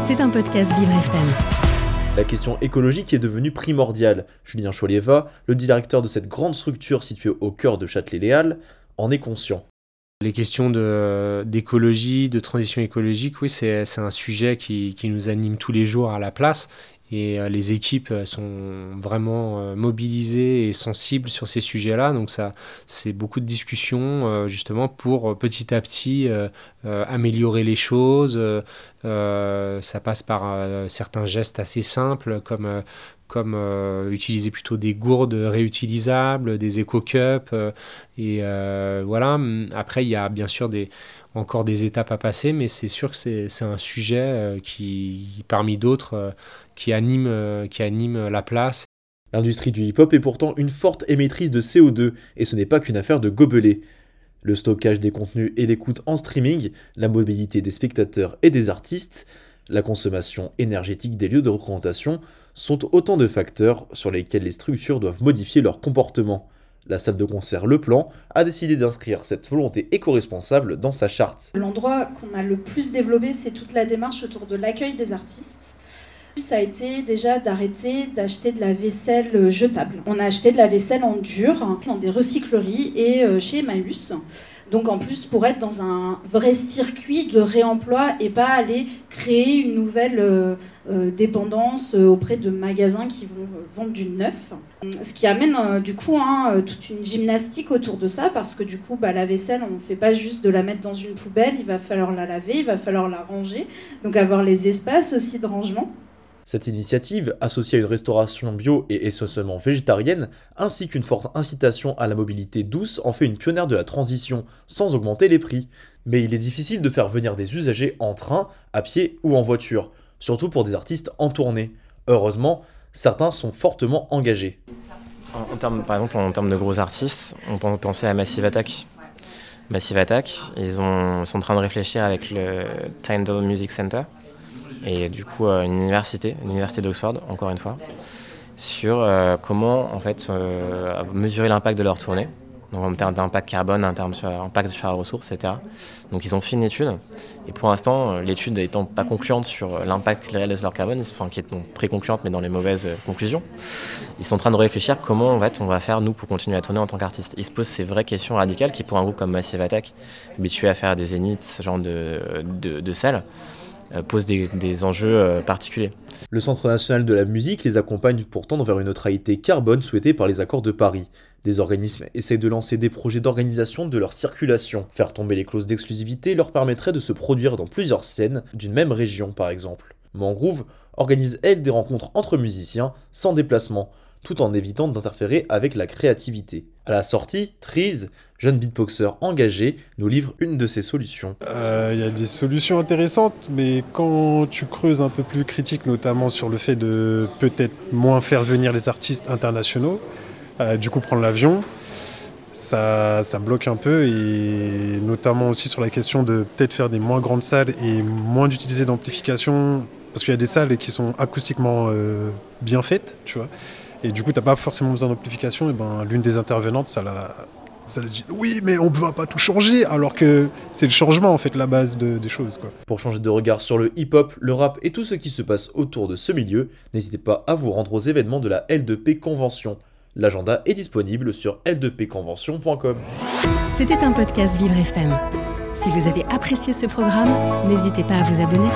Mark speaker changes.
Speaker 1: C'est un podcast Vivre FM.
Speaker 2: La question écologique est devenue primordiale. Julien Cholieva, le directeur de cette grande structure située au cœur de Châtelet-Léal, en est conscient.
Speaker 3: Les questions d'écologie, de, transition écologique, oui, c'est un sujet qui, qui, nous anime tous les jours à la place. Et euh, les équipes euh, sont vraiment euh, mobilisées et sensibles sur ces sujets-là. Donc ça, c'est beaucoup de discussions justement pour petit à petit améliorer les choses. Ça passe par certains gestes assez simples comme comme utiliser plutôt des gourdes réutilisables, des éco-cups. et voilà, après, il y a bien sûr encore des étapes à passer, mais c'est sûr que c'est un sujet qui, parmi d'autres, qui anime, euh, qui anime la place.
Speaker 2: L'industrie du hip-hop est pourtant une forte émettrice de CO2, et ce n'est pas qu'une affaire de gobelet. Le stockage des contenus et l'écoute en streaming, la mobilité des spectateurs et des artistes, la consommation énergétique des lieux de représentation sont autant de facteurs sur lesquels les structures doivent modifier leur comportement. La salle de concert Le Plan a décidé d'inscrire cette volonté éco-responsable dans sa charte.
Speaker 4: L'endroit qu'on a le plus développé, c'est toute la démarche autour de l'accueil des artistes ça a été déjà d'arrêter d'acheter de la vaisselle euh, jetable. On a acheté de la vaisselle en dur dans des recycleries et euh, chez Emmaüs. Donc en plus pour être dans un vrai circuit de réemploi et pas aller créer une nouvelle euh, dépendance auprès de magasins qui vont vendre du neuf. Ce qui amène du coup hein, toute une gymnastique autour de ça parce que du coup bah, la vaisselle on ne fait pas juste de la mettre dans une poubelle, il va falloir la laver, il va falloir la ranger, donc avoir les espaces aussi de rangement.
Speaker 2: Cette initiative, associée à une restauration bio et essentiellement végétarienne, ainsi qu'une forte incitation à la mobilité douce, en fait une pionnière de la transition, sans augmenter les prix. Mais il est difficile de faire venir des usagers en train, à pied ou en voiture, surtout pour des artistes en tournée. Heureusement, certains sont fortement engagés.
Speaker 5: Par exemple, en termes de gros artistes, on peut penser à Massive Attack. Massive Attack, ils, ont, sont en train de réfléchir avec le Tyndall Music Center et du coup euh, une université, une université d'Oxford, encore une fois, sur euh, comment en fait euh, mesurer l'impact de leur tournée, donc en termes d'impact carbone, en termes d'impact sur la ressource, etc. Donc ils ont fait une étude, et pour l'instant, l'étude étant pas concluante sur l'impact réel de leur carbone, enfin qui est très concluante mais dans les mauvaises conclusions, ils sont en train de réfléchir comment en fait, on va faire nous pour continuer à tourner en tant qu'artiste. Ils se posent ces vraies questions radicales qui pour un groupe comme Massive Attack, habitué à faire des zéniths, ce genre de, de, de salles, pose des, enjeux euh, particuliers.
Speaker 2: Le Centre national de la musique les accompagne pourtant vers une neutralité carbone souhaitée par les accords de Paris. Des organismes essayent de lancer des projets d'organisation de leur circulation. Faire tomber les clauses d'exclusivité leur permettrait de se produire dans plusieurs scènes d'une même région par exemple. Mangrove organise elle des rencontres entre musiciens sans déplacement, tout en évitant d'interférer avec la créativité. À la sortie, Trees, jeune beatboxer engagé, nous livre une de ses solutions.
Speaker 6: Il euh, y a des solutions intéressantes, mais quand tu creuses un peu plus critique, notamment sur le fait de peut-être moins faire venir les artistes internationaux, euh, du coup prendre l'avion, ça, ça, bloque un peu, et notamment aussi sur la question de peut-être faire des moins grandes salles et moins d'utiliser d'amplification, parce qu'il y a des salles qui sont acoustiquement euh, bien faites, tu vois. Et du coup, tu n'as pas forcément besoin d'amplification. Et ben, l'une des intervenantes, ça l'a, ça dit oui, mais on ne va pas tout changer, alors que c'est le changement en fait la base des choses. Quoi.
Speaker 2: Pour changer de regard sur le hip-hop, le rap et tout ce qui se passe autour de ce milieu, n'hésitez pas à vous rendre aux événements de la L2P Convention. L'agenda est disponible sur l2pconvention.com.
Speaker 1: C'était un podcast Vivre FM. Si vous avez apprécié ce programme, n'hésitez pas à vous abonner.